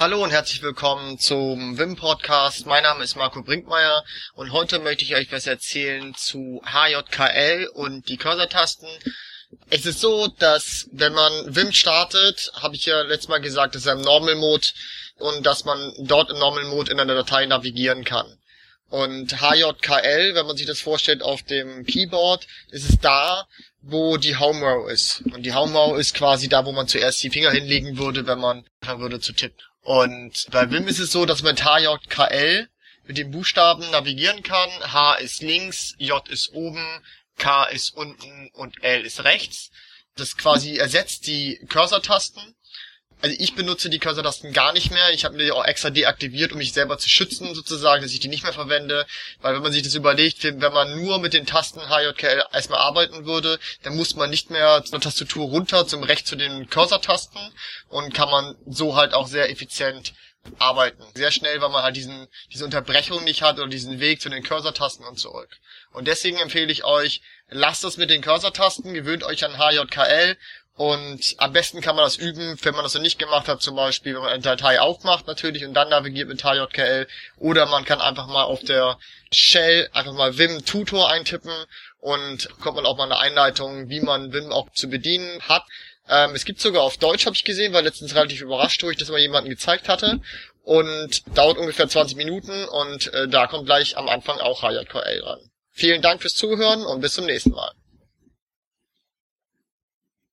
Hallo und herzlich willkommen zum Wim Podcast. Mein Name ist Marco Brinkmeier und heute möchte ich euch was erzählen zu HJKL und die Cursor-Tasten. Es ist so, dass wenn man Wim startet, habe ich ja letztes Mal gesagt, dass er im Normal Mode und dass man dort im Normal Mode in einer Datei navigieren kann. Und HJKL, wenn man sich das vorstellt auf dem Keyboard, ist es da, wo die Home Row ist. Und die Home Row ist quasi da, wo man zuerst die Finger hinlegen würde, wenn man anfangen würde zu tippen. Und bei Wim ist es so, dass man mit HJKL mit den Buchstaben navigieren kann. H ist links, J ist oben, K ist unten und L ist rechts. Das quasi ersetzt die Cursor-Tasten also ich benutze die Cursor-Tasten gar nicht mehr. Ich habe mir die auch extra deaktiviert, um mich selber zu schützen, sozusagen, dass ich die nicht mehr verwende. Weil wenn man sich das überlegt, wenn man nur mit den Tasten HJKL erstmal arbeiten würde, dann muss man nicht mehr zur Tastatur runter zum Recht zu den Cursor-Tasten und kann man so halt auch sehr effizient arbeiten. Sehr schnell, weil man halt diesen, diese Unterbrechung nicht hat oder diesen Weg zu den Cursor-Tasten und zurück. Und deswegen empfehle ich euch, lasst es mit den Cursor-Tasten, gewöhnt euch an HJKL und am besten kann man das üben, wenn man das noch nicht gemacht hat, zum Beispiel, wenn man eine Datei aufmacht natürlich und dann navigiert mit HJKL. Oder man kann einfach mal auf der Shell einfach mal Vim Tutor eintippen und kommt man auch mal eine Einleitung, wie man Vim auch zu bedienen hat. Ähm, es gibt sogar auf Deutsch, habe ich gesehen, war letztens relativ überrascht, ich das mal jemandem gezeigt hatte. Und dauert ungefähr 20 Minuten und äh, da kommt gleich am Anfang auch HJKL ran. Vielen Dank fürs Zuhören und bis zum nächsten Mal.